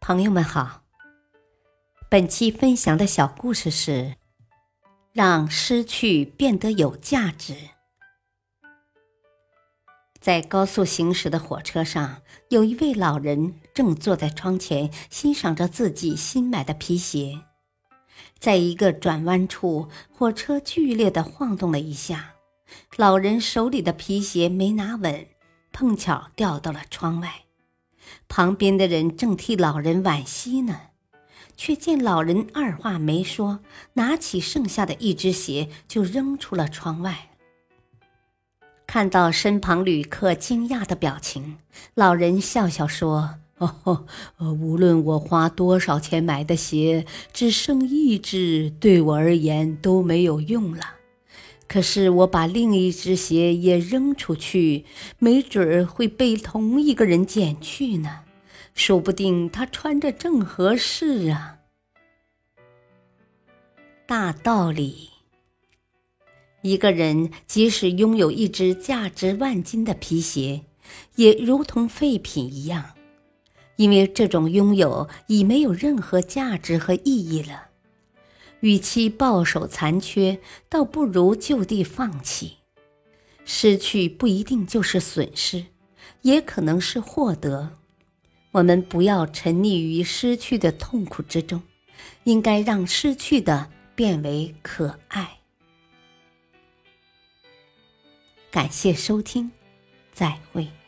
朋友们好，本期分享的小故事是：让失去变得有价值。在高速行驶的火车上，有一位老人正坐在窗前欣赏着自己新买的皮鞋。在一个转弯处，火车剧烈的晃动了一下，老人手里的皮鞋没拿稳，碰巧掉到了窗外。旁边的人正替老人惋惜呢，却见老人二话没说，拿起剩下的一只鞋就扔出了窗外。看到身旁旅客惊讶的表情，老人笑笑说：“哦，无论我花多少钱买的鞋，只剩一只，对我而言都没有用了。可是我把另一只鞋也扔出去，没准儿会被同一个人捡去呢。说不定他穿着正合适啊。”大道理。一个人即使拥有一只价值万金的皮鞋，也如同废品一样，因为这种拥有已没有任何价值和意义了。与其抱守残缺，倒不如就地放弃。失去不一定就是损失，也可能是获得。我们不要沉溺于失去的痛苦之中，应该让失去的变为可爱。感谢收听，再会。